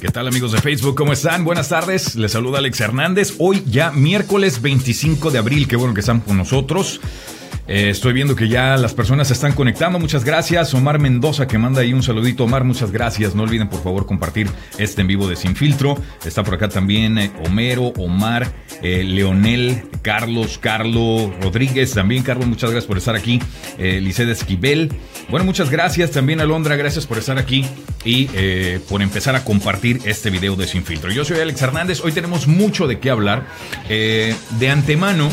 ¿Qué tal amigos de Facebook? ¿Cómo están? Buenas tardes. Les saluda Alex Hernández. Hoy ya miércoles 25 de abril. Qué bueno que están con nosotros. Eh, estoy viendo que ya las personas se están conectando. Muchas gracias. Omar Mendoza que manda ahí un saludito. Omar, muchas gracias. No olviden por favor compartir este en vivo de Sin Filtro. Está por acá también eh, Homero, Omar, eh, Leonel, Carlos, Carlos Rodríguez. También Carlos, muchas gracias por estar aquí. Eh, Liceda Esquivel. Bueno, muchas gracias también Alondra. Gracias por estar aquí y por empezar a compartir este video de Sin Filtro. Yo soy Alex Hernández. Hoy tenemos mucho de qué hablar. de antemano.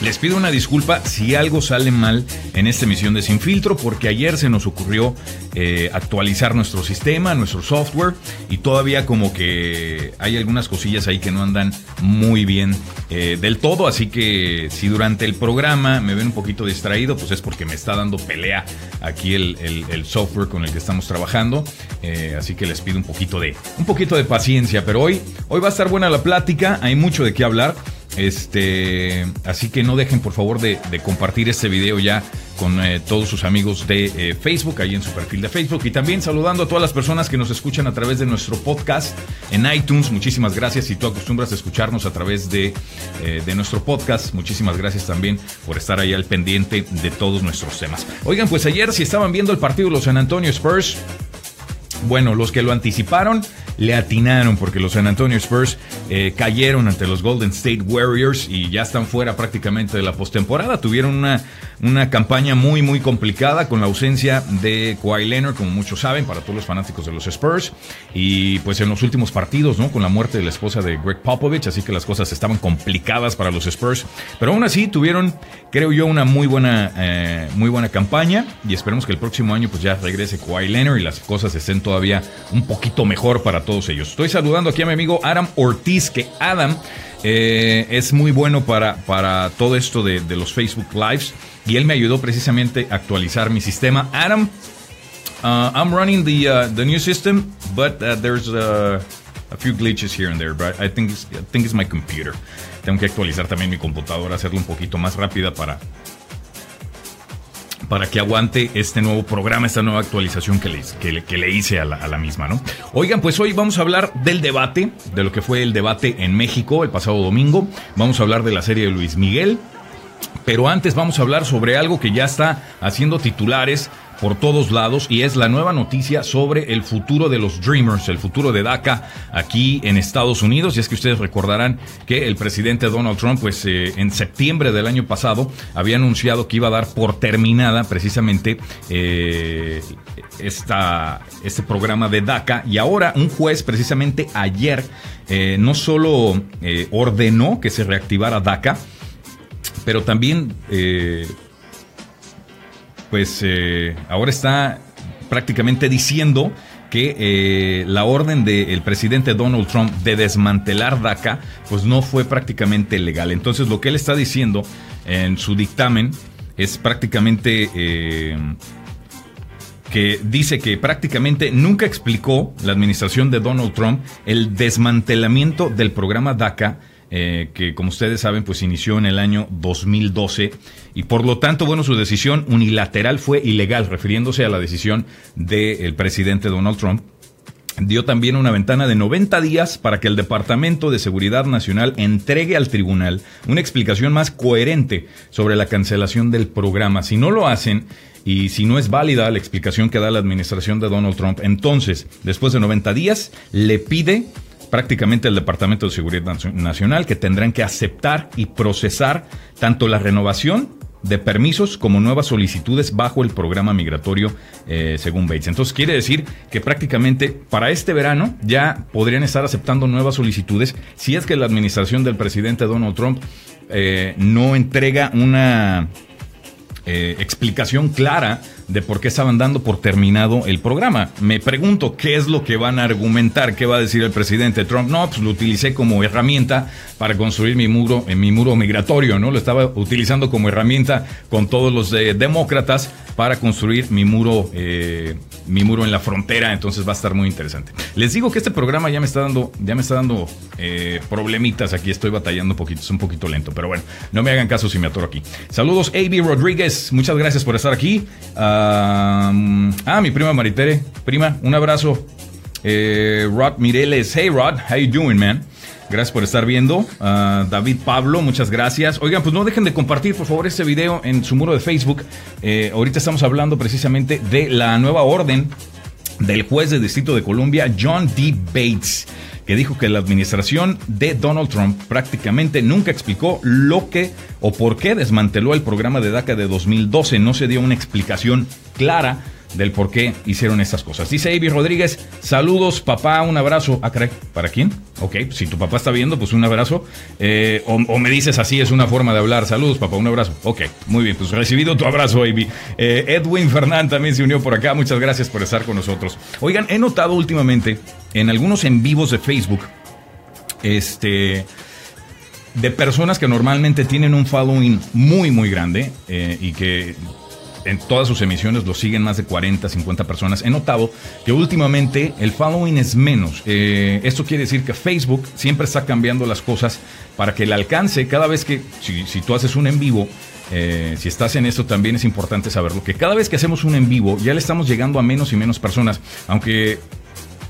Les pido una disculpa si algo sale mal en esta emisión de Sin Filtro, porque ayer se nos ocurrió eh, actualizar nuestro sistema, nuestro software, y todavía como que hay algunas cosillas ahí que no andan muy bien eh, del todo, así que si durante el programa me ven un poquito distraído, pues es porque me está dando pelea aquí el, software con el que estamos trabajando, eh, así que les pido un poquito de, un poquito de paciencia, pero hoy, hoy va a estar buena la plática, hay mucho de qué hablar. Este, así que no dejen por favor de, compartir este video ya con eh, todos sus amigos de eh, Facebook, ahí en su perfil de Facebook. Y también saludando a todas las personas que nos escuchan a través de nuestro podcast en iTunes. Muchísimas gracias. Si tú acostumbras a escucharnos a través de, eh, de nuestro podcast, muchísimas gracias también por estar ahí al pendiente de todos nuestros temas. Oigan, pues ayer si estaban viendo el partido de los San Antonio Spurs, bueno, los que lo anticiparon le atinaron porque los San Antonio Spurs eh, cayeron ante los Golden State Warriors y ya están fuera prácticamente de la postemporada. Tuvieron una, una campaña muy, muy complicada con la ausencia de Kawhi Leonard, como muchos saben, para todos los fanáticos de los Spurs. Y pues en los últimos partidos, ¿no? Con la muerte de la esposa de Greg Popovich, así que las cosas estaban complicadas para los Spurs. Pero aún así tuvieron, creo yo, una muy buena, eh, muy buena campaña y esperemos que el próximo año pues ya regrese Kawhi Leonard y las cosas estén todavía un poquito mejor para todos ellos. Estoy saludando aquí a mi amigo Adam Ortiz, que Adam eh, es muy bueno para, para todo esto de, los Facebook Lives y él me ayudó precisamente a actualizar mi sistema. Adam, uh, I'm running the, uh, the new system, but uh, there's a few glitches here and there, but I think, I think it's my computer. Tengo que actualizar también mi computadora, hacerlo un poquito más rápida para, para que aguante este nuevo programa, esta nueva actualización que le, que le, hice a la, misma, ¿no? Oigan, pues hoy vamos a hablar del debate, de lo que fue el debate en México el pasado domingo. Vamos a hablar de la serie de Luis Miguel. Pero antes vamos a hablar sobre algo que ya está haciendo titulares por todos lados y es la nueva noticia sobre el futuro de los Dreamers, el futuro de DACA aquí en Estados Unidos. Y es que ustedes recordarán que el presidente Donald Trump, pues eh, en septiembre del año pasado, había anunciado que iba a dar por terminada precisamente eh, esta, este programa de DACA. Y ahora un juez, precisamente ayer, eh, no solo ordenó que se reactivara DACA, pero también pues eh, ahora está prácticamente diciendo que eh, la orden del presidente Donald Trump de desmantelar DACA, pues no fue prácticamente legal. Entonces lo que él está diciendo en su dictamen es prácticamente eh, que dice que prácticamente nunca explicó la administración de Donald Trump el desmantelamiento del programa DACA eh, que como ustedes saben, pues inició en el año 2012 y por lo tanto, bueno, su decisión unilateral fue ilegal, refiriéndose a la decisión del presidente Donald Trump dio también una ventana de 90 días para que el Departamento de Seguridad Nacional entregue al tribunal una explicación más coherente sobre la cancelación del programa. Si no lo hacen y si no es válida la explicación que da la administración de Donald Trump, entonces, después de 90 días, le pide prácticamente el Departamento de Seguridad Nacional que tendrán que aceptar y procesar tanto la renovación de permisos como nuevas solicitudes bajo el programa migratorio eh, según Bates. Entonces quiere decir que prácticamente para este verano ya podrían estar aceptando nuevas solicitudes si es que la administración del presidente Donald Trump eh, no entrega una eh, explicación clara de por qué estaban dando por terminado el programa. Me pregunto qué es lo que van a argumentar, qué va a decir el presidente Trump. No, pues lo utilicé como herramienta para construir mi muro, en mi muro migratorio, ¿no? Lo estaba utilizando como herramienta con todos los eh, demócratas para construir mi muro, eh, mi muro en la frontera. Entonces va a estar muy interesante. Les digo que este programa ya me está dando, ya me está dando eh, problemitas. Aquí estoy batallando un poquito, es un poquito lento, pero bueno, no me hagan caso si me atoro aquí. Saludos, AB Rodríguez. Muchas gracias por estar aquí. Ah, mi prima Maritere. Prima, un abrazo. Eh, Rod Mireles, hey Rod, how you doing, man? Gracias por estar viendo. Ah, David Pablo, muchas gracias. Oigan, pues no dejen de compartir, por favor, este video en su muro de Facebook. Eh, ahorita estamos hablando precisamente de la nueva orden del juez de Distrito de Columbia, John D. Bates que dijo que la administración de Donald Trump prácticamente nunca explicó lo que o por qué desmanteló el programa de DACA de 2012. No se dio una explicación clara del por qué hicieron estas cosas. Dice Avi Rodríguez, saludos papá, un abrazo. Ah, caray, ¿para quién? Ok, si tu papá está viendo, pues un abrazo. Eh, o, me dices así, es una forma de hablar. Saludos papá, un abrazo. Ok, muy bien, pues recibido tu abrazo, Avi. Eh, Edwin Fernán también se unió por acá. Muchas gracias por estar con nosotros. Oigan, he notado últimamente en algunos en vivos de Facebook, este de personas que normalmente tienen un following muy, muy grande eh, y que en todas sus emisiones lo siguen más de 40, 50 personas. He notado que últimamente el following es menos. Eh, esto quiere decir que Facebook siempre está cambiando las cosas para que el alcance, cada vez que, si, tú haces un en vivo, eh, si estás en esto también es importante saberlo, que cada vez que hacemos un en vivo ya le estamos llegando a menos y menos personas, aunque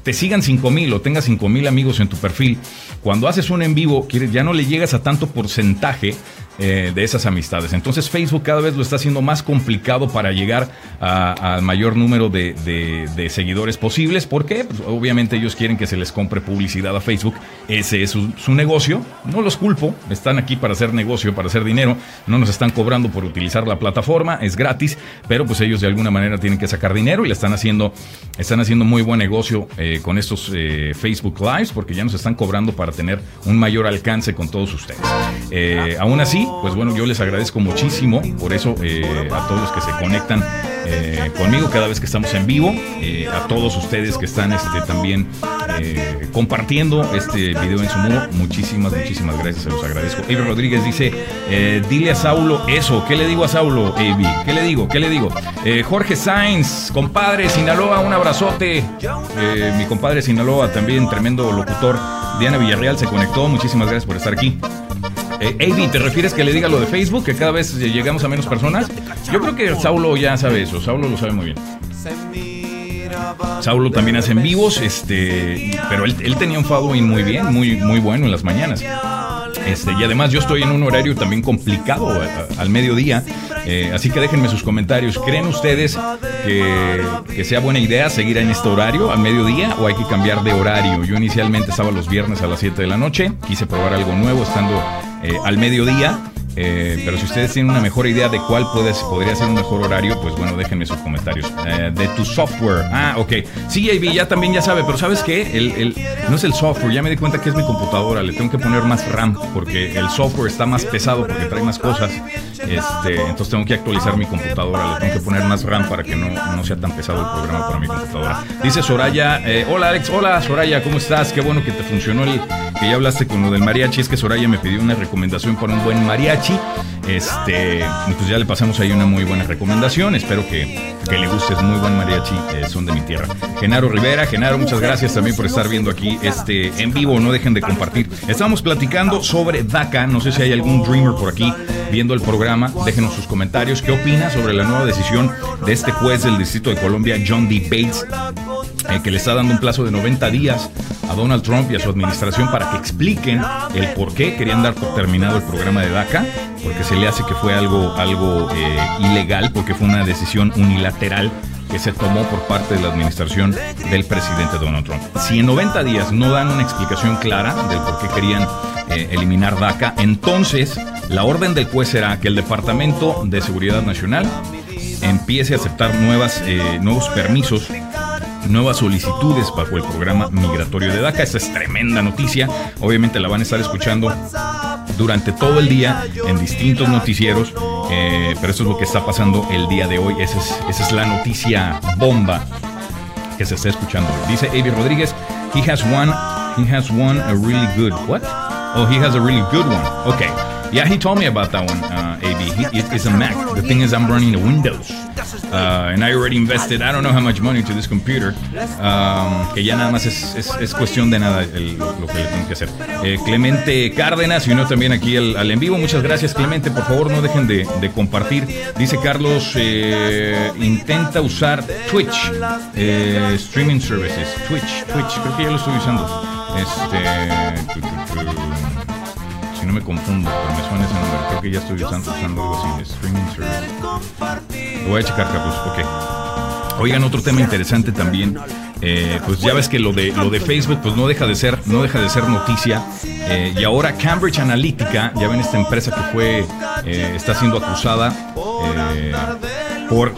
te sigan 5000 o tengas 5000 amigos en tu perfil, cuando haces un en vivo ya no le llegas a tanto porcentaje eh, de esas amistades. Entonces Facebook cada vez lo está haciendo más complicado para llegar al mayor número de, seguidores posibles. porque pues, obviamente ellos quieren que se les compre publicidad a Facebook. Ese es su, negocio. No los culpo. Están aquí para hacer negocio, para hacer dinero. No nos están cobrando por utilizar la plataforma. Es gratis. Pero pues ellos de alguna manera tienen que sacar dinero y le están haciendo, están haciendo muy buen negocio eh, con estos eh, Facebook Lives porque ya nos están cobrando para tener un mayor alcance con todos ustedes. aún así, pues bueno, yo les agradezco muchísimo por eso eh, a todos los que se conectan eh, conmigo cada vez que estamos en vivo, eh, a todos ustedes que están este, también compartiendo este video en su muro, muchísimas, muchísimas gracias, se los agradezco. Avi Rodríguez dice, dile a Saulo eso, ¿qué le digo a Saulo, Avi? ¿Qué le digo? ¿Qué le digo? Jorge Sainz, compadre Sinaloa, un abrazote. mi compadre Sinaloa, también tremendo locutor. Diana Villarreal se conectó, muchísimas gracias por estar aquí. Eh, ¿te refieres que le diga lo de Facebook, que cada vez llegamos a menos personas? Yo creo que Saulo ya sabe eso, Saulo lo sabe muy bien. Saulo también hace en vivos, este, pero él, tenía un following muy bien, muy, muy bueno en las mañanas. Este, y además yo estoy en un horario también complicado al mediodía, eh, así que déjenme sus comentarios. ¿Creen ustedes que, que, sea buena idea seguir en este horario al mediodía o hay que cambiar de horario? Yo inicialmente estaba los viernes a las 7 de la noche, quise probar algo nuevo estando eh, al mediodía. Eh, pero si ustedes tienen una mejor idea de cuál puede, podría ser un mejor horario, pues bueno, déjenme sus comentarios. Eh, de tu software. Ah, ok. Sí, AB ya también ya sabe, pero ¿sabes qué? El, no es el software, ya me di cuenta que es mi computadora. Le tengo que poner más RAM porque el software está más pesado porque trae más cosas. Este, entonces tengo que actualizar mi computadora. Le tengo que poner más RAM para que no, no sea tan pesado el programa para mi computadora. Dice Soraya, hola Alex, hola Soraya, ¿cómo estás? Qué bueno que te funcionó el que ya hablaste con lo del mariachi. Es que Soraya me pidió una recomendación para un buen mariachi. Este, pues ya le pasamos ahí una muy buena recomendación. Espero que, le guste, es muy buen mariachi, eh, son de mi tierra. Genaro Rivera, Genaro, muchas gracias también por estar viendo aquí este en vivo. No dejen de compartir. Estamos platicando sobre DACA. No sé si hay algún dreamer por aquí viendo el programa. Déjenos sus comentarios. ¿Qué opina sobre la nueva decisión de este juez del Distrito de Colombia, John D. Bates, eh, que le está dando un plazo de 90 días Donald Trump y a su administración para que expliquen el por qué querían dar por terminado el programa de DACA? porque se le hace que fue algo, algo eh, ilegal, porque fue una decisión unilateral que se tomó por parte de la administración del presidente Donald Trump. Si en 90 días no dan una explicación clara del por qué querían eh, eliminar DACA, entonces la orden del juez será que el Departamento de Seguridad Nacional empiece a aceptar nuevas, eh, nuevos permisos nuevas solicitudes bajo el programa migratorio de DACA. Esta es tremenda noticia. Obviamente la van a estar escuchando durante todo el día en distintos noticieros, eh, pero eso es lo que está pasando el día de hoy. Esa es, esa es la noticia bomba que se está escuchando. Dice Avi Rodríguez, he has one, he has one a really good, what? Oh, he has a really good one. Okay. Yeah, he told me about that one, uh, AB. He, it's a Mac. The thing is, I'm running a Windows. Uh, and I already invested, I don't know how much money to this computer. Um, que ya nada más es, es, es cuestión de nada lo, que le tengo que hacer. Eh, Clemente Cárdenas, y uno también aquí al, al, en vivo. Muchas gracias, Clemente. Por favor, no dejen de, de compartir. Dice Carlos, eh, intenta usar Twitch, eh, streaming services. Twitch, Twitch, creo que ya lo estoy usando. Este. Me confundo, pero me suena ese número. Creo que ya estoy usando, algo así. Lo voy a checar, Carlos. Ok. Oigan, otro tema interesante también. Eh, pues ya ves que lo de lo de Facebook pues no deja de ser no deja de ser noticia eh, y ahora Cambridge Analytica ya ven esta empresa que fue eh, está siendo acusada por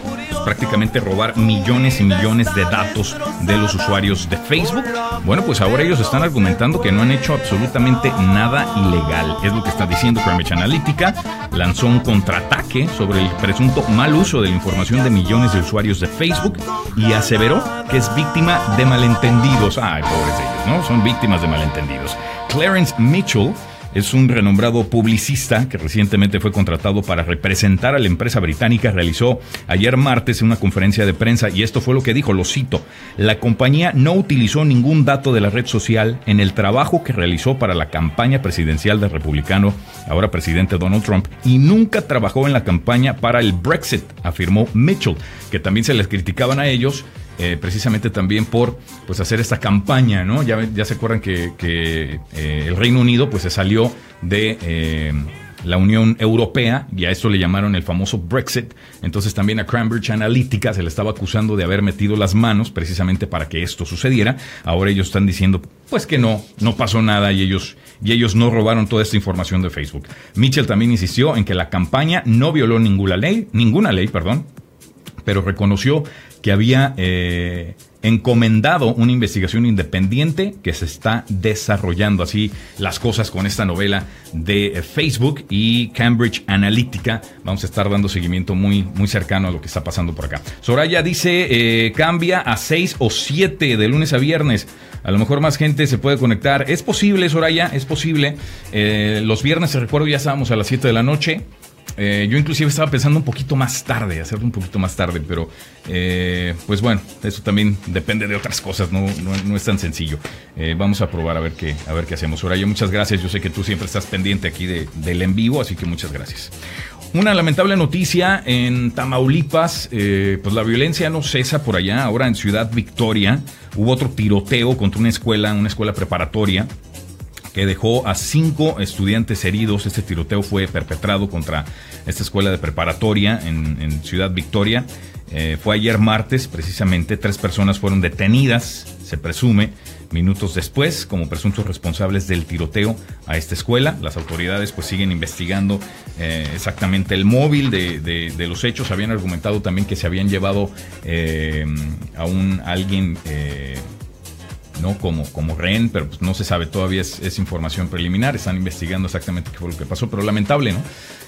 prácticamente robar millones y millones de datos de los usuarios de Facebook. Bueno, pues ahora ellos están argumentando que no han hecho absolutamente nada ilegal. Es lo que está diciendo Cambridge Analytica. Lanzó un contraataque sobre el presunto mal uso de la información de millones de usuarios de Facebook y aseveró que es víctima de malentendidos. Ay, pobres ellos, ¿no? Son víctimas de malentendidos. Clarence Mitchell es un renombrado publicista que recientemente fue contratado para representar a la empresa británica. Realizó ayer martes una conferencia de prensa y esto fue lo que dijo, lo cito, la compañía no utilizó ningún dato de la red social en el trabajo que realizó para la campaña presidencial del republicano, ahora presidente Donald Trump, y nunca trabajó en la campaña para el Brexit, afirmó Mitchell, que también se les criticaban a ellos eh, precisamente también por pues hacer esta campaña, ¿no? Ya, se acuerdan que, que eh, el Reino Unido pues se salió de eh, la Unión Europea y a eso le llamaron el famoso Brexit. Entonces también a Cambridge Analytica se le estaba acusando de haber metido las manos precisamente para que esto sucediera. Ahora ellos están diciendo pues que no, no pasó nada y ellos y ellos no robaron toda esta información de Facebook. Mitchell también insistió en que la campaña no violó ninguna ley, ninguna ley, perdón, pero reconoció que había eh, encomendado una investigación independiente que se está desarrollando así las cosas con esta novela de Facebook y Cambridge Analytica. Vamos a estar dando seguimiento muy, muy cercano a lo que está pasando por acá. Soraya dice, eh, cambia a 6 o 7 de lunes a viernes. A lo mejor más gente se puede conectar. Es posible, Soraya, es posible. Eh, los viernes, recuerdo, ya estábamos a las 7 de la noche. Eh, yo inclusive estaba pensando un poquito más tarde, hacerlo un poquito más tarde, pero eh, pues bueno, eso también depende de otras cosas, no, es tan sencillo. Eh, vamos a probar a ver qué, a ver qué hacemos. Ahora yo muchas gracias, yo sé que tú siempre estás pendiente aquí de, del en vivo, así que muchas gracias. Una lamentable noticia en Tamaulipas, pues la violencia no cesa por allá, ahora en Ciudad Victoria hubo otro tiroteo contra una escuela, una escuela preparatoria que dejó a cinco estudiantes heridos. Este tiroteo fue perpetrado contra esta escuela de preparatoria en, Ciudad Victoria. Eh, fue ayer martes, precisamente. Tres personas fueron detenidas, se presume, minutos después, como presuntos responsables del tiroteo a esta escuela. Las autoridades pues siguen investigando eh, exactamente el móvil de, los hechos. Habían argumentado también que se habían llevado eh, a un alguien ¿no? Como, como rehén, pero pues no se sabe todavía, es, información preliminar, están investigando exactamente qué fue lo que pasó, pero lamentable, ¿no?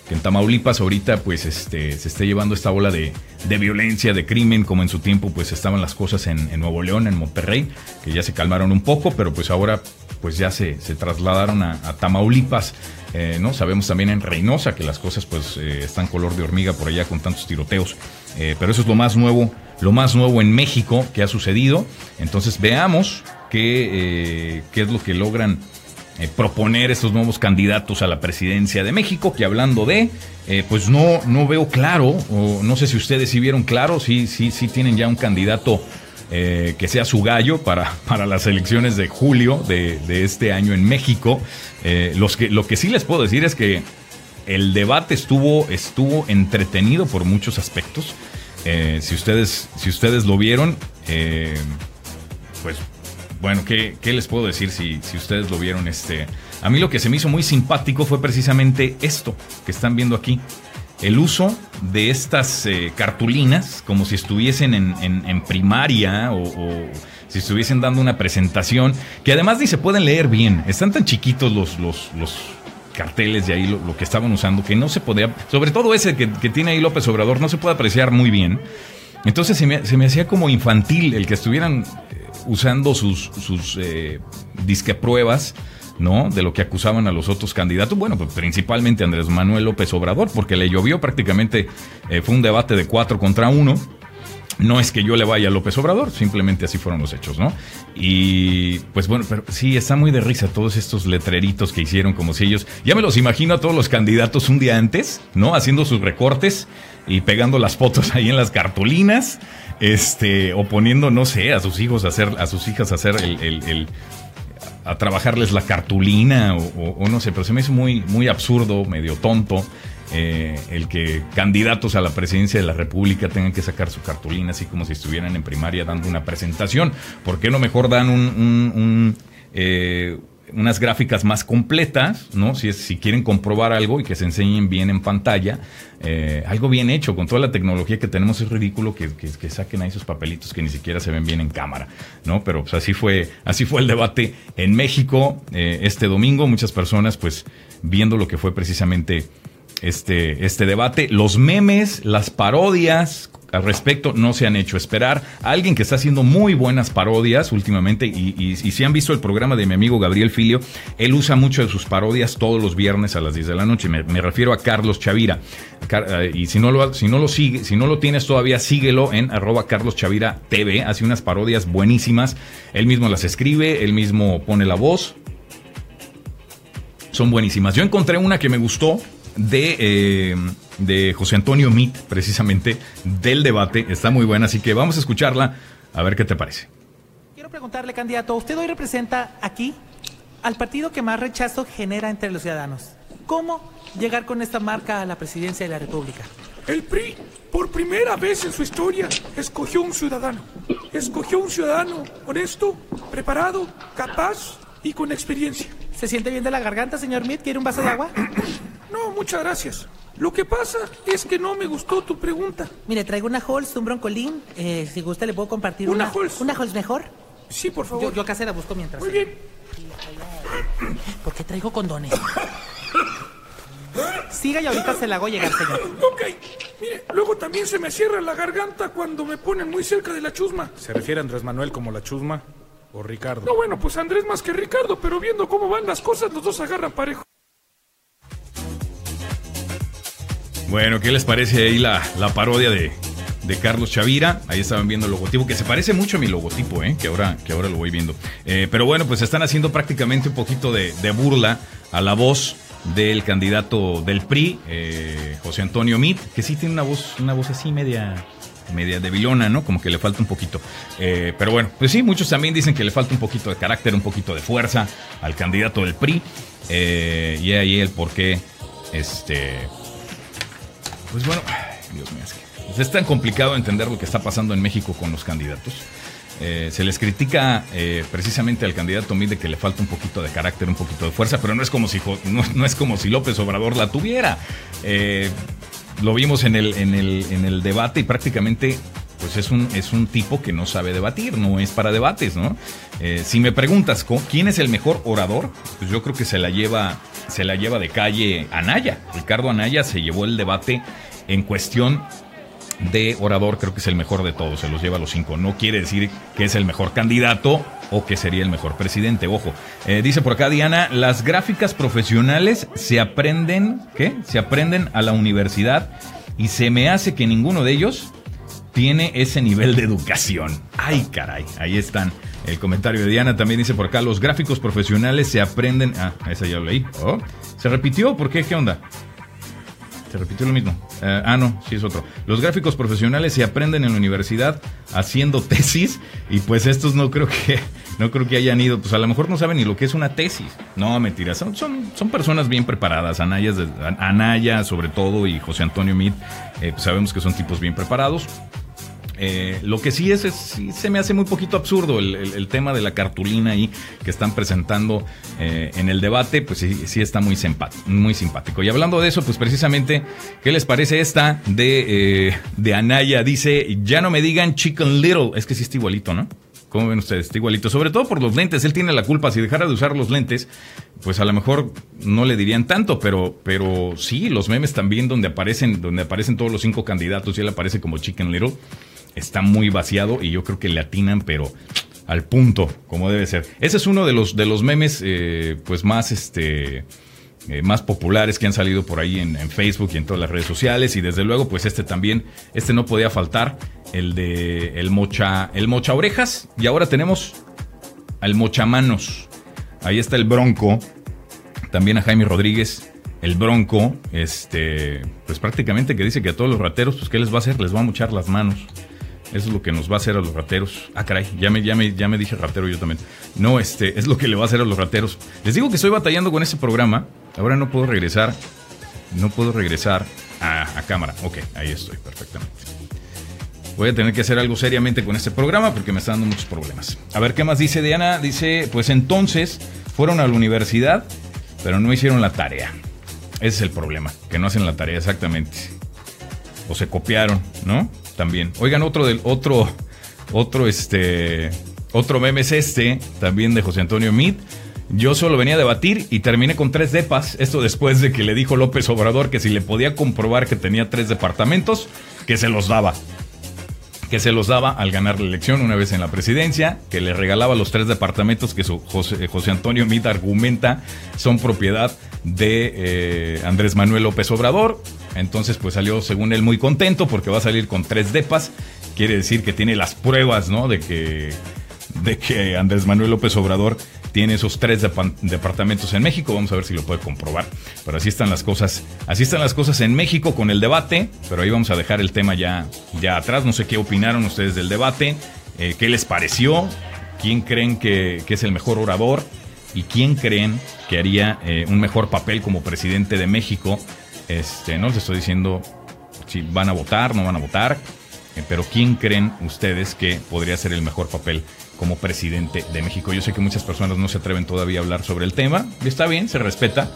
Que en Tamaulipas ahorita pues este, se esté llevando esta ola de, violencia, de crimen, como en su tiempo pues estaban las cosas en, Nuevo León, en Monterrey, que ya se calmaron un poco, pero pues ahora pues ya se, se trasladaron a, Tamaulipas. Eh, ¿no? Sabemos también en Reynosa que las cosas pues eh, están color de hormiga por allá con tantos tiroteos. Eh, pero eso es lo más nuevo, lo más nuevo en México que ha sucedido. Entonces veamos qué, eh, qué es lo que logran eh, proponer estos nuevos candidatos a la presidencia de México, que hablando de, eh, pues no, no veo claro, no sé si ustedes sí vieron claro, sí, sí, sí tienen ya un candidato que sea su gallo para, para las elecciones de julio de, este año en México. los que, lo que sí les puedo decir es que el debate estuvo, estuvo entretenido por muchos aspectos. si, ustedes, si ustedes lo vieron, pues bueno, ¿qué, les puedo decir si, si, ustedes lo vieron? Este, a mí lo que se me hizo muy simpático fue precisamente esto que están viendo aquí. El uso de estas eh, cartulinas como si estuviesen en, primaria o, si estuviesen dando una presentación, que además ni se pueden leer bien. Están tan chiquitos los, los, los carteles de ahí, lo, que estaban usando, que no se podía, sobre todo ese que, que, tiene ahí López Obrador, no se puede apreciar muy bien. Entonces se me, se me hacía como infantil el que estuvieran usando sus, sus eh, disque pruebas. ¿no? De lo que acusaban a los otros candidatos. Bueno, pues principalmente Andrés Manuel López Obrador, porque le llovió prácticamente, eh, fue un debate de cuatro contra uno. no es que yo le vaya a López Obrador, simplemente así fueron los hechos, ¿no? Y pues bueno, pero sí, está muy de risa todos estos letreritos que hicieron como si ellos, ya me los imagino a todos los candidatos un día antes, ¿no? Haciendo sus recortes y pegando las fotos ahí en las cartulinas, este, o poniendo, no sé, a sus hijos a hacer, a sus hijas a hacer el, a trabajarles la cartulina o, o, no sé, pero se me hizo muy, muy absurdo, medio tonto eh, el que candidatos a la presidencia de la República tengan que sacar su cartulina así como si estuvieran en primaria dando una presentación. ¿Por qué no mejor dan un, eh, unas gráficas más completas, ¿no? Si, si quieren comprobar algo y que se enseñen bien en pantalla, eh, algo bien hecho, con toda la tecnología que tenemos es ridículo que, saquen ahí esos papelitos que ni siquiera se ven bien en cámara, ¿no? Pero pues así fue, así fue el debate en México este domingo, muchas personas pues viendo lo que fue precisamente este, este debate. Los memes, las parodias al respecto no se han hecho esperar. Alguien que está haciendo muy buenas parodias últimamente, y, si han visto el programa de mi amigo Gabriel Filio, él usa mucho de sus parodias todos los viernes a las 10 de la noche. Me, refiero a Carlos Chavira. Eh, y si no, lo, si no lo sigue, si no lo tienes todavía, síguelo en arroba Carlos Chavira TV. Hace unas parodias buenísimas. Él mismo las escribe, él mismo pone la voz. Son buenísimas. Yo encontré una que me gustó de, eh, de José Antonio Mit, precisamente, del debate. Está muy buena, así que vamos a escucharla, a ver qué te parece. Quiero preguntarle, candidato, usted hoy representa aquí al partido que más rechazo genera entre los ciudadanos. ¿Cómo llegar con esta marca a la presidencia de la República? El PRI, por primera vez en su historia, escogió un ciudadano. Escogió un ciudadano honesto, preparado, capaz y con experiencia. ¿Se siente bien de la garganta, señor Mit? ¿Quiere un vaso de agua? No, muchas gracias. Lo que pasa es que no me gustó tu pregunta. Mire, traigo una Holz, un broncolín. Eh, si gusta, le puedo compartir una. ¿Una Holz? ¿Una Holz mejor? Sí, por favor. Yo, acá se la busco mientras. Muy bien. ¿Por qué traigo condones? Siga y ahorita se la hago llegar, señor. Ok. Mire, luego también se me cierra la garganta cuando me ponen muy cerca de la chusma. ¿Se refiere a Andrés Manuel como la chusma o Ricardo? No, bueno, pues Andrés más que Ricardo, pero viendo cómo van las cosas, los dos agarran parejo. Bueno, ¿qué les parece ahí la, parodia de, Carlos Chavira? Ahí estaban viendo el logotipo, que se parece mucho a mi logotipo, ¿eh? que, ahora, que ahora lo voy viendo. Eh, pero bueno, pues están haciendo prácticamente un poquito de, burla a la voz del candidato del PRI, eh, José Antonio Mit, que sí tiene una voz, una voz así media media debilona, ¿no? Como que le falta un poquito. Eh, pero bueno, pues sí, muchos también dicen que le falta un poquito de carácter, un poquito de fuerza al candidato del PRI. y ahí el por qué, este, pues bueno, Dios mío, es, tan complicado entender lo que está pasando en México con los candidatos. Eh, se les critica eh, precisamente al candidato Mid de que le falta un poquito de carácter, un poquito de fuerza, pero no es como si, no, es como si López Obrador la tuviera. Eh, lo vimos en el, en, el, en el debate y prácticamente pues es un, es un tipo que no sabe debatir, no es para debates, ¿no? si me preguntas quién es el mejor orador, pues yo creo que se la lleva se la lleva de calle Anaya. Ricardo Anaya se llevó el debate en cuestión de orador, creo que es el mejor de todos, se los lleva a los cinco. No quiere decir que es el mejor candidato o que sería el mejor presidente, ojo. Eh, dice por acá Diana, las gráficas profesionales se aprenden, ¿qué? Se aprenden a la universidad y se me hace que ninguno de ellos tiene ese nivel de educación. Ay, caray, ahí están. El comentario de Diana también dice por acá, los gráficos profesionales se aprenden... Ah, esa ya lo leí. Oh, ¿Se repitió? ¿Por qué? ¿Qué onda? Se repitió lo mismo. Eh, ah, no, sí es otro. Los gráficos profesionales se aprenden en la universidad haciendo tesis y pues estos no creo que no creo que hayan ido, pues a lo mejor no saben ni lo que es una tesis. No, mentira, son, son, son personas bien preparadas. Anaya, Anaya sobre todo y José Antonio Meade, eh, pues sabemos que son tipos bien preparados. Eh, lo que sí es, se me hace muy poquito absurdo el, tema de la cartulina ahí que están presentando eh, en el debate, pues sí, sí está muy, muy simpático. Y hablando de eso, pues precisamente, ¿qué les parece esta de, eh, de Anaya? Dice, ya no me digan Chicken Little, es que sí está igualito, ¿no? ¿Cómo ven ustedes? Está igualito. Sobre todo por los lentes. Él tiene la culpa. Si dejara de usar los lentes, pues a lo mejor no le dirían tanto. Pero, pero sí, los memes también donde aparecen, donde aparecen todos los cinco candidatos y él aparece como Chicken Little está muy vaciado y yo creo que le atinan, pero al punto, como debe ser. Ese es uno de los, de los memes, eh, pues más, este, eh, más populares que han salido por ahí en, Facebook y en todas las redes sociales. Y desde luego, pues este también, este no podía faltar, el de el mocha, el mocha orejas. Y ahora tenemos al mocha manos. Ahí está el bronco. También a Jaime Rodríguez, el bronco. Este, pues prácticamente que dice que a todos los rateros, pues ¿qué les va a hacer? Les va a mochar las manos. Eso es lo que nos va a hacer a los rateros. Ah, caray, ya me, ya me, ya me dije ratero yo también. No, este, es lo que le va a hacer a los rateros. Les digo que estoy batallando con ese programa. Ahora no puedo regresar. No puedo regresar a, cámara. Ok, ahí estoy, perfectamente. Voy a tener que hacer algo seriamente con este programa porque me está dando muchos problemas. A ver qué más dice Diana. Dice, pues entonces fueron a la universidad, pero no hicieron la tarea. Ese es el problema, que no hacen la tarea exactamente. O se copiaron, ¿no? También. Oigan, otro del otro, otro este, otro meme es este, también de José Antonio Meade yo solo venía a debatir y terminé con tres depas. Esto después de que le dijo López Obrador que si le podía comprobar que tenía tres departamentos, que se los daba. Que se los daba al ganar la elección una vez en la presidencia, que le regalaba los tres departamentos que José, Antonio Mita argumenta son propiedad de eh, Andrés Manuel López Obrador. Entonces, pues salió, según él, muy contento porque va a salir con tres depas. Quiere decir que tiene las pruebas, ¿no? De que, de que Andrés Manuel López Obrador tiene esos tres departamentos en México. Vamos a ver si lo puede comprobar. Pero así están las cosas. Así están las cosas en México con el debate. Pero ahí vamos a dejar el tema ya, ya atrás. No sé qué opinaron ustedes del debate. Eh, ¿Qué les pareció? ¿Quién creen que, es el mejor orador? ¿Y quién creen que haría eh, un mejor papel como presidente de México? Este, no les estoy diciendo si van a votar, no van a votar. Eh, pero ¿quién creen ustedes que podría ser el mejor papel como presidente de México. Yo sé que muchas personas no se atreven todavía a hablar sobre el tema, y está bien, se respeta.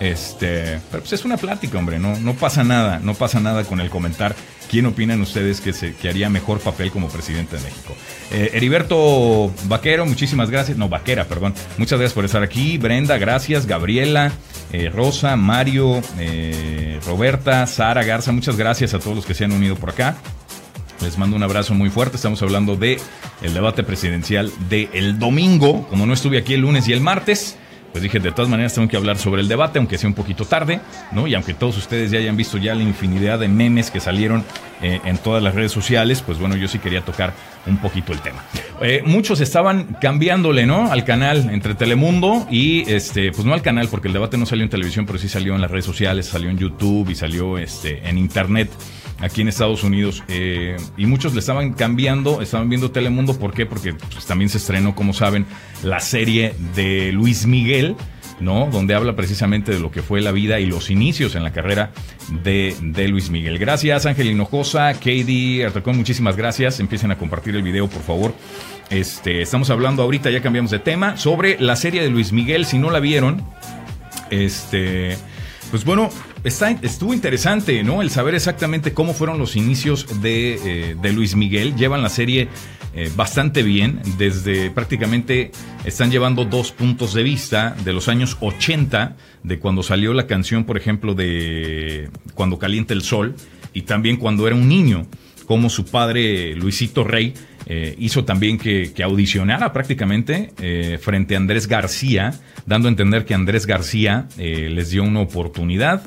Este, pero pues es una plática, hombre, no, no pasa nada, no pasa nada con el comentar quién opinan ustedes que, se, haría mejor papel como presidente de México. Eh, Heriberto Vaquero, muchísimas gracias, no, Vaquera, perdón, muchas gracias por estar aquí. Brenda, gracias. Gabriela, eh, Rosa, Mario, eh, Roberta, Sara Garza, muchas gracias a todos los que se han unido por acá. Les mando un abrazo muy fuerte. Estamos hablando de el debate presidencial del el domingo. Como no estuve aquí el lunes y el martes, pues dije, de todas maneras tengo que hablar sobre el debate, aunque sea un poquito tarde, ¿no? Y aunque todos ustedes ya hayan visto ya la infinidad de memes que salieron eh, en todas las redes sociales, pues bueno, yo sí quería tocar un poquito el tema. Eh, muchos estaban cambiándole, ¿no? Al canal entre Telemundo y, este, pues no al canal, porque el debate no salió en televisión, pero sí salió en las redes sociales, salió en YouTube y salió este, en Internet aquí en Estados Unidos. Eh, y muchos le estaban cambiando, estaban viendo Telemundo. ¿Por qué? Porque pues, también se estrenó, como saben, la serie de Luis Miguel. ¿no? Donde habla precisamente de lo que fue la vida y los inicios en la carrera de, de Luis Miguel. Gracias, Ángel Hinojosa, Katie, Artacón, muchísimas gracias. Empiecen a compartir el video, por favor. Este, estamos hablando ahorita, ya cambiamos de tema, sobre la serie de Luis Miguel. Si no la vieron, este, pues bueno, estuvo interesante, ¿no? El saber exactamente cómo fueron los inicios de, eh, Luis Miguel. Llevan la serie eh, bastante bien. Desde prácticamente están llevando dos puntos de vista de los años 80, de cuando salió la canción, por ejemplo, de Cuando calienta el sol, y también cuando era un niño, como su padre Luisito Rey eh, hizo también que, audicionara prácticamente frente a Andrés García, dando a entender que Andrés García les dio una oportunidad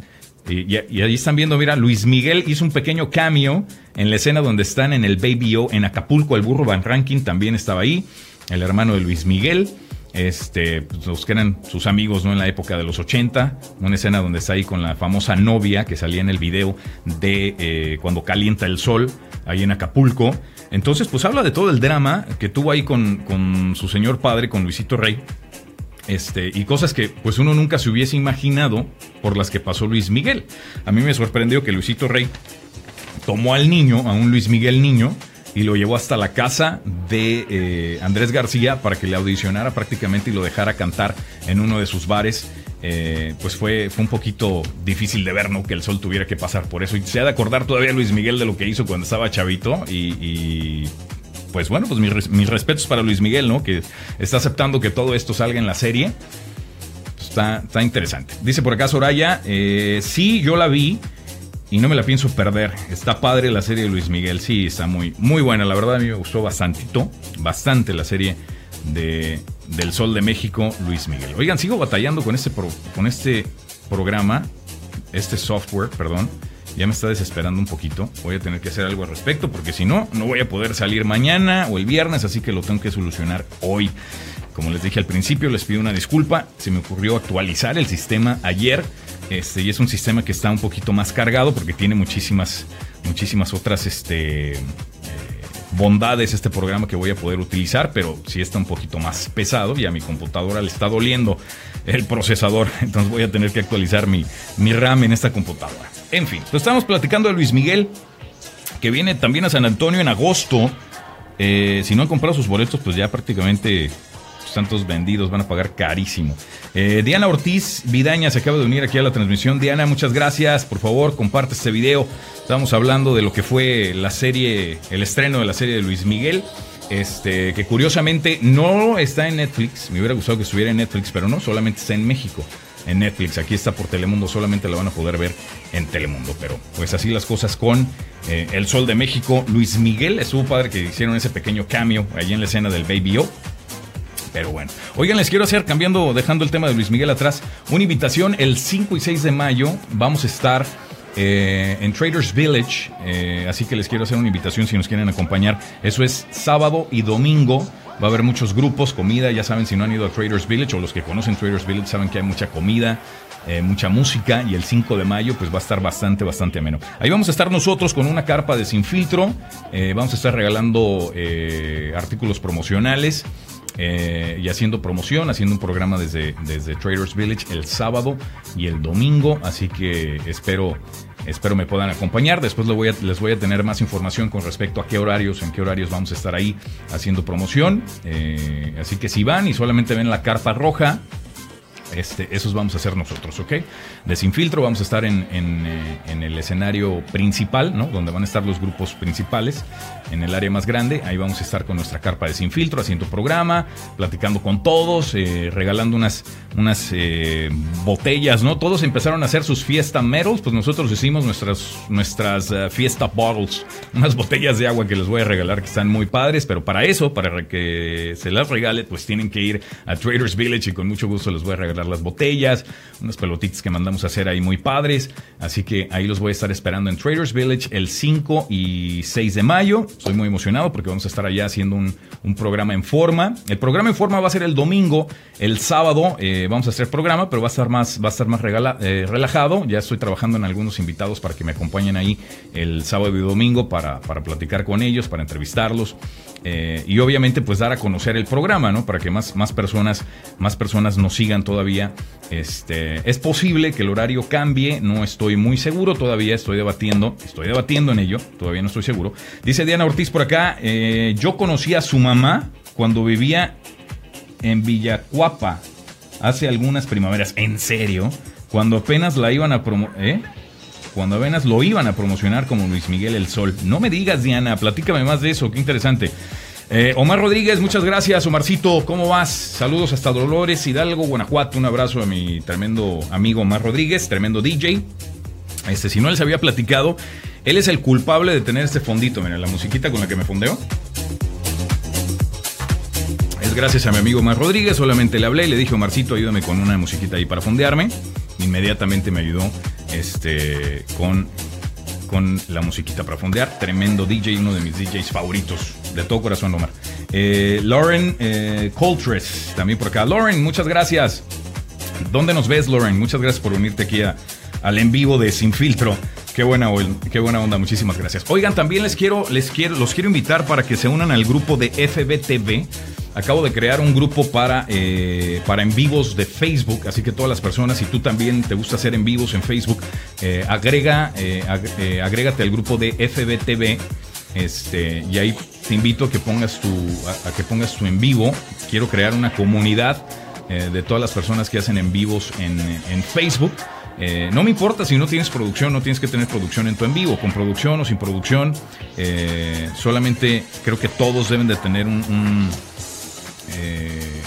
y, ahí están viendo, mira, Luis Miguel hizo un pequeño cameo en la escena donde están en el Baby O en Acapulco. El burro Van Ranking también estaba ahí, el hermano de Luis Miguel. Este, pues, los que eran sus amigos ¿no? en la época de los 80, una escena donde está ahí con la famosa novia que salía en el video de eh, cuando calienta el sol, ahí en Acapulco. Entonces, pues habla de todo el drama que tuvo ahí con, con su señor padre, con Luisito Rey, este, y cosas que pues uno nunca se hubiese imaginado por las que pasó Luis Miguel. A mí me sorprendió que Luisito Rey tomó al niño, a un Luis Miguel niño, y lo llevó hasta la casa de eh, Andrés García para que le audicionara prácticamente y lo dejara cantar en uno de sus bares. Eh, pues fue, fue un poquito difícil de ver, ¿no? Que el sol tuviera que pasar por eso. Y se ha de acordar todavía Luis Miguel de lo que hizo cuando estaba chavito y pues bueno, pues mis, respetos para Luis Miguel, ¿no? Que está aceptando que todo esto salga en la serie. está, está, interesante. Dice por acá Soraya, eh, sí, yo la vi y no me la pienso perder. Está padre la serie de Luis Miguel, sí, está muy, muy buena. La verdad a mí me gustó bastantito, bastante la serie de, del Sol de México, Luis Miguel. Oigan, sigo batallando con este, con este programa, este software, perdón, ya me está desesperando un poquito. Voy a tener que hacer algo al respecto porque si no, no voy a poder salir mañana o el viernes, así que lo tengo que solucionar hoy. Como les dije al principio, les pido una disculpa. Se me ocurrió actualizar el sistema ayer. Este, y es un sistema que está un poquito más cargado porque tiene muchísimas, muchísimas otras este, eh, bondades este programa que voy a poder utilizar, pero sí está un poquito más pesado y a mi computadora le está doliendo el procesador. Entonces voy a tener que actualizar mi, mi RAM en esta computadora. En fin, pues estamos platicando de Luis Miguel, que viene también a San Antonio en agosto. Eh, si no han comprado sus boletos, pues ya prácticamente tantos vendidos, van a pagar carísimo. Eh, Diana Ortiz Vidaña se acaba de unir aquí a la transmisión. Diana, muchas gracias. Por favor, comparte este video. Estamos hablando de lo que fue la serie, el estreno de la serie de Luis Miguel. Este, que curiosamente no está en Netflix. Me hubiera gustado que estuviera en Netflix, pero no, solamente está en México. En Netflix, aquí está por Telemundo, solamente la van a poder ver en Telemundo. Pero pues así las cosas con eh, El Sol de México. Luis Miguel, estuvo padre que hicieron ese pequeño cameo allí en la escena del Baby O. Pero bueno. Oigan, les quiero hacer, cambiando, dejando el tema de Luis Miguel atrás, una invitación. El 5 y 6 de mayo vamos a estar eh, en Traders Village. Eh, así que les quiero hacer una invitación si nos quieren acompañar. Eso es sábado y domingo. Va a haber muchos grupos, comida. Ya saben, si no han ido a Traders Village o los que conocen Traders Village saben que hay mucha comida. Eh, mucha música y el 5 de mayo pues va a estar bastante, bastante ameno. Ahí vamos a estar nosotros con una carpa de sin filtro, vamos a estar regalando artículos promocionales eh, y haciendo promoción, haciendo un programa desde, desde Traders Village el sábado y el domingo. Así que espero, espero me puedan acompañar. Después les voy, a, les voy a tener más información con respecto a qué horarios, en qué horarios vamos a estar ahí haciendo promoción. Eh, así que si van y solamente ven la carpa roja, este, esos vamos a hacer nosotros, ¿ok? De Sin Filtro vamos a estar en, eh, en, el escenario principal, ¿no? Donde van a estar los grupos principales, en el área más grande. Ahí vamos a estar con nuestra carpa de Sin Filtro, haciendo programa, platicando con todos, eh, regalando unas, unas eh, botellas, ¿no? Todos empezaron a hacer sus fiesta medals, pues nosotros hicimos nuestras, nuestras fiesta bottles, unas botellas de agua que les voy a regalar que están muy padres, pero para eso, para que se las regale, pues tienen que ir a Traders Village y con mucho gusto les voy a regalar las botellas, unas pelotitas que mandamos a hacer ahí muy padres. Así que ahí los voy a estar esperando en Traders Village el 5 y 6 de mayo. Estoy muy emocionado porque vamos a estar allá haciendo un, programa en forma. El programa en forma va a ser el domingo. El sábado eh, vamos a hacer programa, pero va a estar más, va a estar más eh, relajado. Ya estoy trabajando en algunos invitados para que me acompañen ahí el sábado y domingo para, para platicar con ellos, para entrevistarlos. Eh, y obviamente pues dar a conocer el programa, ¿no? Para que más, más, personas, más personas nos sigan todavía. Este, es posible que el horario cambie, no estoy muy seguro todavía, estoy debatiendo, estoy debatiendo en ello, todavía no estoy seguro. Dice Diana Ortiz por acá, eh, yo conocí a su mamá cuando vivía en Villacuapa hace algunas primaveras, ¿en serio? Cuando apenas la iban a. ¿eh? cuando apenas lo iban a promocionar como Luis Miguel el Sol. No me digas, Diana, platícame más de eso, qué interesante. Eh, Omar Rodríguez, muchas gracias. Omarcito, ¿cómo vas? Saludos hasta Dolores, Hidalgo, Guanajuato. Un abrazo a mi tremendo amigo Omar Rodríguez, tremendo DJ. Este, si no les había platicado, él es el culpable de tener este fondito. Mira, la musiquita con la que me fondeo. Es gracias a mi amigo Omar Rodríguez. Solamente le hablé y le dije, Omarcito, ayúdame con una musiquita ahí para fondearme. Inmediatamente me ayudó este, con, con la musiquita para fondear. Tremendo DJ, uno de mis DJs favoritos. De todo corazón, Omar. Eh, Lauren eh, Coltres, también por acá. Lauren, muchas gracias. ¿Dónde nos ves, Lauren? Muchas gracias por unirte aquí al en vivo de Sin Filtro. Qué buena, qué buena onda, muchísimas gracias. Oigan, también les quiero, les quiero, los quiero invitar para que se unan al grupo de FBTV acabo de crear un grupo para, eh, para en vivos de Facebook, así que todas las personas, si tú también te gusta hacer en vivos en Facebook, eh, agrega, eh, agrégate al grupo de FBTV, este, y ahí te invito a que pongas tu, a, que pongas tu en vivo. Quiero crear una comunidad de todas las personas que hacen en vivos en, Facebook. no me importa si no tienes producción, no tienes que tener producción en tu en vivo, con producción o sin producción. solamente creo que todos deben de tener un, eh,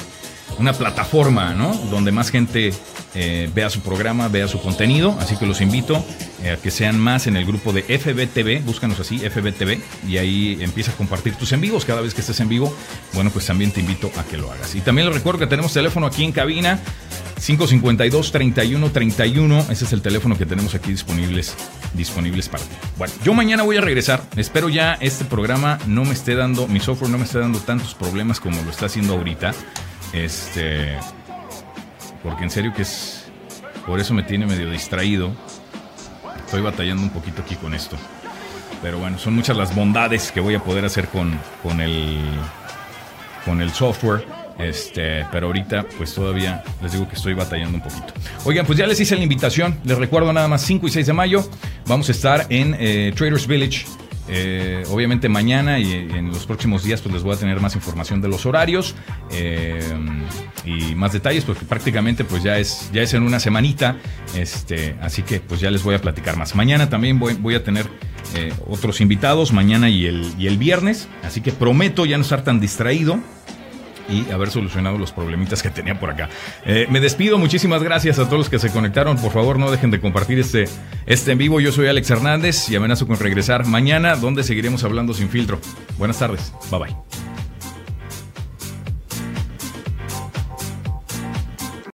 una plataforma, ¿no? Donde más gente eh, vea su programa, vea su contenido. Así que los invito eh, a que sean más en el grupo de FBTV, búscanos así, FBTV, y ahí empieza a compartir tus en vivos. Cada vez que estés en vivo, bueno, pues también te invito a que lo hagas. Y también les recuerdo que tenemos teléfono aquí en cabina. 552-3131. Ese es el teléfono que tenemos aquí disponibles, disponibles para ti. Bueno, yo mañana voy a regresar. Espero ya este programa no me esté dando, mi software no me esté dando tantos problemas como lo está haciendo ahorita. Este. Porque en serio que es. Por eso me tiene medio distraído. Estoy batallando un poquito aquí con esto. Pero bueno, son muchas las bondades que voy a poder hacer con, con el. con el software. Este, pero ahorita pues todavía les digo que estoy batallando un poquito. Oigan, pues ya les hice la invitación. Les recuerdo nada más 5 y 6 de mayo. Vamos a estar en eh, Traders Village. Eh, obviamente mañana y en los próximos días pues les voy a tener más información de los horarios eh, y más detalles porque prácticamente pues ya es ya es en una semanita este así que pues ya les voy a platicar más. Mañana también voy, a tener otros invitados mañana y el, y el viernes así que prometo ya no estar tan distraído y haber solucionado los problemitas que tenía por acá. Eh, me despido, muchísimas gracias a todos los que se conectaron. Por favor, no dejen de compartir este, este en vivo. Yo soy Alex Hernández y amenazo con regresar mañana, donde seguiremos hablando sin filtro. Buenas tardes, bye bye.